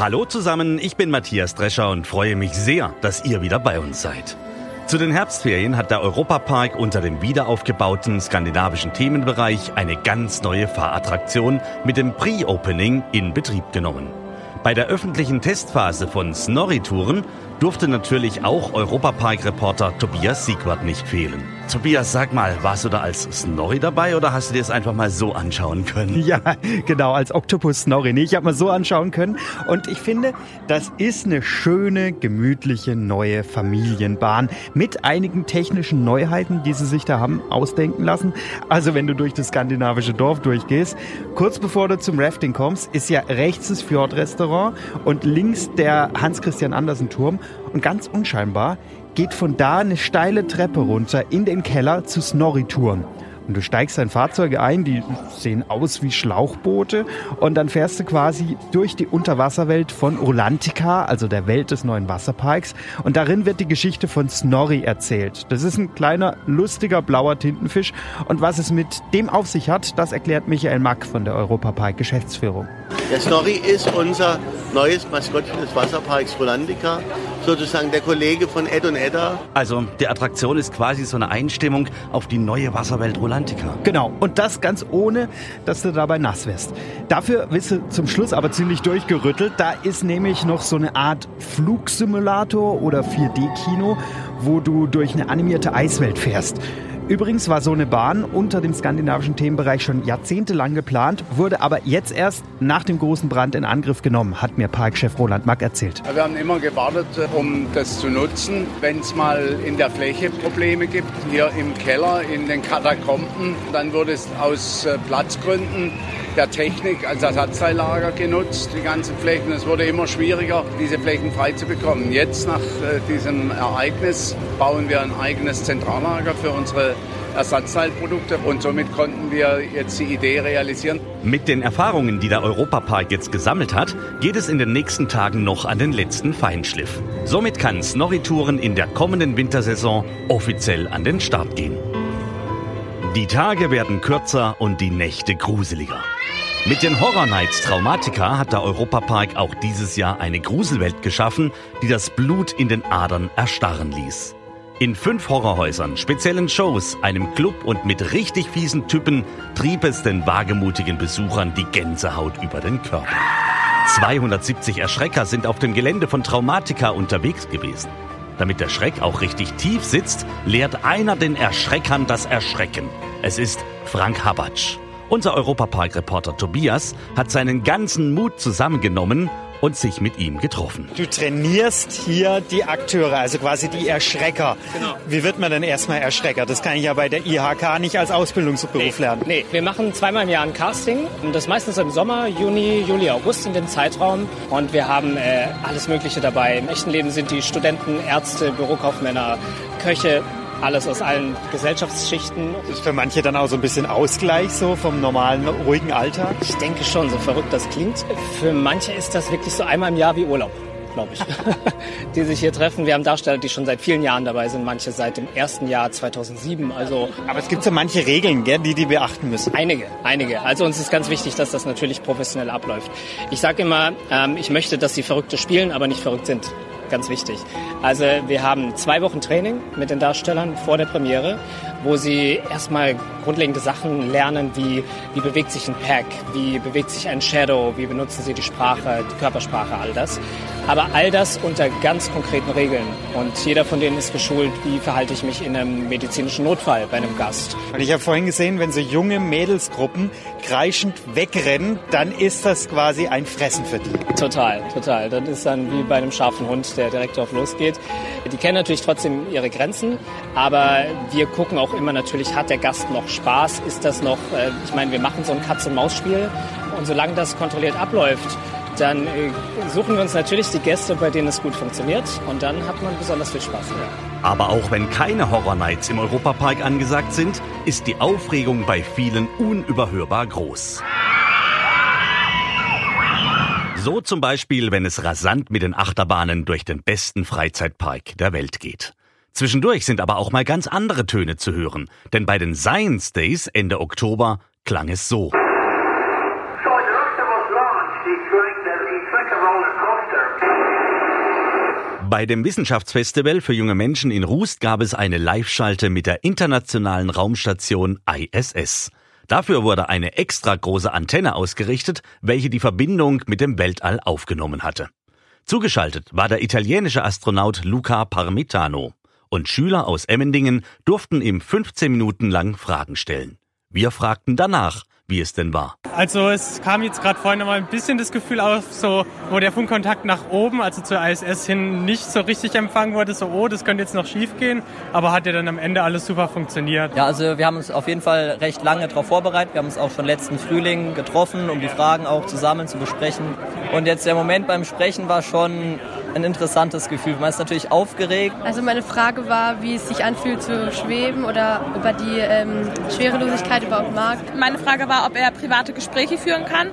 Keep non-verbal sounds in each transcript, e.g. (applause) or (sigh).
Hallo zusammen, ich bin Matthias Drescher und freue mich sehr, dass ihr wieder bei uns seid. Zu den Herbstferien hat der Europapark unter dem wiederaufgebauten skandinavischen Themenbereich eine ganz neue Fahrattraktion mit dem Pre-Opening in Betrieb genommen. Bei der öffentlichen Testphase von Snorri-Touren durfte natürlich auch Europapark-Reporter Tobias Siegwart nicht fehlen. Tobias, sag mal, warst du da als Snorri dabei oder hast du dir das einfach mal so anschauen können? Ja, genau, als Octopus Snorri. Nee, ich habe mal so anschauen können. Und ich finde, das ist eine schöne, gemütliche neue Familienbahn mit einigen technischen Neuheiten, die sie sich da haben ausdenken lassen. Also wenn du durch das skandinavische Dorf durchgehst, kurz bevor du zum Rafting kommst, ist ja rechts das Fjordrestaurant und links der Hans-Christian Andersen-Turm. Und ganz unscheinbar geht von da eine steile Treppe runter in den Keller zu Snorri-Touren. Und du steigst in Fahrzeuge ein, die sehen aus wie Schlauchboote. Und dann fährst du quasi durch die Unterwasserwelt von Rolantica, also der Welt des neuen Wasserparks. Und darin wird die Geschichte von Snorri erzählt. Das ist ein kleiner, lustiger, blauer Tintenfisch. Und was es mit dem auf sich hat, das erklärt Michael Mack von der Europapark Geschäftsführung. Der Snorri ist unser neues Maskottchen des Wasserparks Rolandica, sozusagen der Kollege von Ed und Edda. Also die Attraktion ist quasi so eine Einstimmung auf die neue Wasserwelt Rolantica. Genau, und das ganz ohne, dass du dabei nass wirst. Dafür wirst du zum Schluss aber ziemlich durchgerüttelt. Da ist nämlich noch so eine Art Flugsimulator oder 4D-Kino, wo du durch eine animierte Eiswelt fährst. Übrigens war so eine Bahn unter dem skandinavischen Themenbereich schon jahrzehntelang geplant, wurde aber jetzt erst nach dem großen Brand in Angriff genommen, hat mir Parkchef Roland Mack erzählt. Wir haben immer gewartet, um das zu nutzen, wenn es mal in der Fläche Probleme gibt, hier im Keller, in den Katakomben, dann wurde es aus äh, Platzgründen der Technik als Ersatzteillager genutzt, die ganzen Flächen. Es wurde immer schwieriger, diese Flächen frei zu bekommen. Jetzt nach äh, diesem Ereignis bauen wir ein eigenes Zentrallager für unsere Ersatzteilprodukte und somit konnten wir jetzt die Idee realisieren. Mit den Erfahrungen, die der Europapark jetzt gesammelt hat, geht es in den nächsten Tagen noch an den letzten Feinschliff. Somit kann Snorri-Touren in der kommenden Wintersaison offiziell an den Start gehen. Die Tage werden kürzer und die Nächte gruseliger. Mit den Horror Nights Traumatica hat der Europapark auch dieses Jahr eine Gruselwelt geschaffen, die das Blut in den Adern erstarren ließ. In fünf Horrorhäusern, speziellen Shows, einem Club und mit richtig fiesen Typen trieb es den wagemutigen Besuchern die Gänsehaut über den Körper. 270 Erschrecker sind auf dem Gelände von Traumatica unterwegs gewesen. Damit der Schreck auch richtig tief sitzt, lehrt einer den Erschreckern das Erschrecken. Es ist Frank Habatsch. Unser Europapark-Reporter Tobias hat seinen ganzen Mut zusammengenommen und sich mit ihm getroffen. Du trainierst hier die Akteure, also quasi die Erschrecker. Genau. Wie wird man denn erstmal Erschrecker? Das kann ich ja bei der IHK nicht als Ausbildungsberuf nee, lernen. Nee, wir machen zweimal im Jahr ein Casting. Und das meistens im Sommer, Juni, Juli, August in dem Zeitraum. Und wir haben äh, alles Mögliche dabei. Im echten Leben sind die Studenten, Ärzte, Bürokaufmänner, Köche, alles aus allen Gesellschaftsschichten. Ist für manche dann auch so ein bisschen Ausgleich so vom normalen, ruhigen Alltag? Ich denke schon, so verrückt das klingt. Für manche ist das wirklich so einmal im Jahr wie Urlaub glaube ich, (laughs) die sich hier treffen. Wir haben Darsteller, die schon seit vielen Jahren dabei sind, manche seit dem ersten Jahr 2007. Also Aber es gibt so manche Regeln, gell, die die beachten müssen. Einige, einige. Also uns ist ganz wichtig, dass das natürlich professionell abläuft. Ich sage immer, ähm, ich möchte, dass sie Verrückte spielen, aber nicht verrückt sind ganz wichtig. Also wir haben zwei Wochen Training mit den Darstellern vor der Premiere, wo sie erstmal grundlegende Sachen lernen, wie, wie bewegt sich ein Pack, wie bewegt sich ein Shadow, wie benutzen sie die Sprache, die Körpersprache, all das. Aber all das unter ganz konkreten Regeln. Und jeder von denen ist geschult, wie verhalte ich mich in einem medizinischen Notfall bei einem Gast. Und ich habe vorhin gesehen, wenn so junge Mädelsgruppen kreischend wegrennen, dann ist das quasi ein Fressen für die. Total, total. Das ist dann wie bei einem scharfen Hund, der direkt drauf losgeht. Die kennen natürlich trotzdem ihre Grenzen, aber wir gucken auch immer natürlich, hat der Gast noch Spaß? Ist das noch, äh, ich meine, wir machen so ein Katz-und-Maus-Spiel und solange das kontrolliert abläuft, dann äh, suchen wir uns natürlich die Gäste, bei denen es gut funktioniert und dann hat man besonders viel Spaß. Ja. Aber auch wenn keine Horror Nights im Europapark angesagt sind, ist die Aufregung bei vielen unüberhörbar groß. So zum Beispiel, wenn es rasant mit den Achterbahnen durch den besten Freizeitpark der Welt geht. Zwischendurch sind aber auch mal ganz andere Töne zu hören, denn bei den Science Days Ende Oktober klang es so. Bei dem Wissenschaftsfestival für junge Menschen in Rust gab es eine Live-Schalte mit der internationalen Raumstation ISS. Dafür wurde eine extra große Antenne ausgerichtet, welche die Verbindung mit dem Weltall aufgenommen hatte. Zugeschaltet war der italienische Astronaut Luca Parmitano und Schüler aus Emmendingen durften ihm 15 Minuten lang Fragen stellen. Wir fragten danach, wie es denn war. Also es kam jetzt gerade vorhin noch mal ein bisschen das Gefühl auf, so wo der Funkkontakt nach oben, also zur ISS hin, nicht so richtig empfangen wurde, so oh, das könnte jetzt noch schief gehen, aber hat ja dann am Ende alles super funktioniert. Ja, also wir haben uns auf jeden Fall recht lange darauf vorbereitet. Wir haben uns auch schon letzten Frühling getroffen, um die Fragen auch zusammen zu besprechen. Und jetzt der Moment beim Sprechen war schon ein interessantes Gefühl. Man ist natürlich aufgeregt. Also meine Frage war, wie es sich anfühlt zu schweben oder ob er die ähm, Schwerelosigkeit überhaupt mag. Meine Frage war, ob er private Gespräche führen kann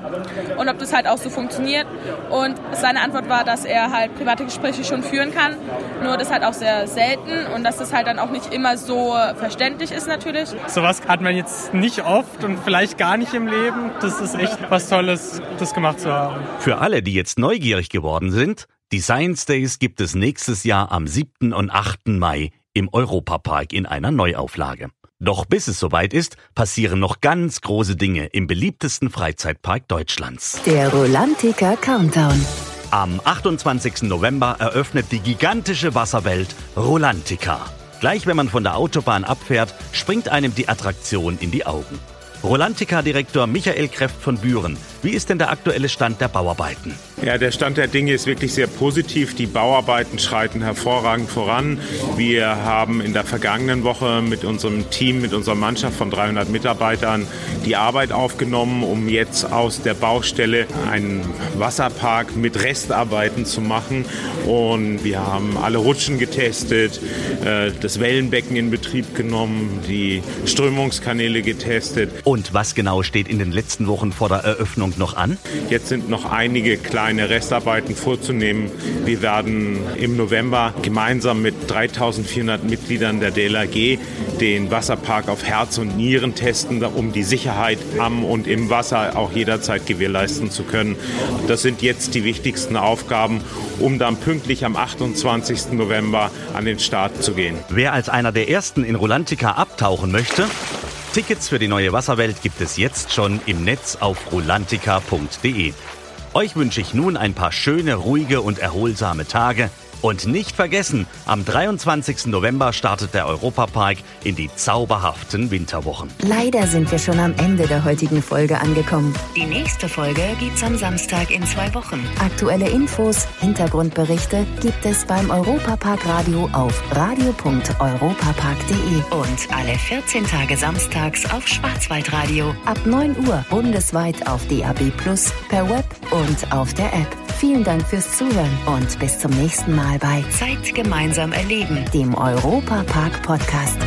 und ob das halt auch so funktioniert. Und seine Antwort war, dass er halt private Gespräche schon führen kann, nur das halt auch sehr selten und dass das halt dann auch nicht immer so verständlich ist natürlich. Sowas hat man jetzt nicht oft und vielleicht gar nicht im Leben. Das ist echt was Tolles, das gemacht zu haben. Für alle, die jetzt neugierig geworden sind, die Science Days gibt es nächstes Jahr am 7. und 8. Mai im Europapark in einer Neuauflage. Doch bis es soweit ist, passieren noch ganz große Dinge im beliebtesten Freizeitpark Deutschlands. Der Rolantica Countdown. Am 28. November eröffnet die gigantische Wasserwelt Rolantica. Gleich wenn man von der Autobahn abfährt, springt einem die Attraktion in die Augen. Rolantica-Direktor Michael Kreft von Büren. Wie ist denn der aktuelle Stand der Bauarbeiten? Ja, der Stand der Dinge ist wirklich sehr positiv. Die Bauarbeiten schreiten hervorragend voran. Wir haben in der vergangenen Woche mit unserem Team, mit unserer Mannschaft von 300 Mitarbeitern die Arbeit aufgenommen, um jetzt aus der Baustelle einen Wasserpark mit Restarbeiten zu machen. Und wir haben alle Rutschen getestet, äh, das Wellenbecken in Betrieb genommen, die Strömungskanäle getestet. Und was genau steht in den letzten Wochen vor der Eröffnung noch an? Jetzt sind noch einige kleine Restarbeiten vorzunehmen. Wir werden im November gemeinsam mit 3400 Mitgliedern der DLRG den Wasserpark auf Herz und Nieren testen, um die Sicherheit am und im Wasser auch jederzeit gewährleisten zu können. Das sind jetzt die wichtigsten Aufgaben, um dann pünktlich am 28. November an den Start zu gehen. Wer als einer der ersten in Rolantica abtauchen möchte, Tickets für die neue Wasserwelt gibt es jetzt schon im Netz auf rolantica.de. Euch wünsche ich nun ein paar schöne, ruhige und erholsame Tage und nicht vergessen, am 23. November startet der Europapark in die zauberhaften Winterwochen. Leider sind wir schon am Ende der heutigen Folge angekommen. Die nächste Folge gibt's am Samstag in zwei Wochen. Aktuelle Infos, Hintergrundberichte gibt es beim Europapark Radio auf radio.europapark.de und alle 14 Tage samstags auf Schwarzwaldradio ab 9 Uhr bundesweit auf DAB Plus, per Web und auf der App. Vielen Dank fürs Zuhören und bis zum nächsten Mal bei Zeit gemeinsam erleben, dem Europa Park Podcast.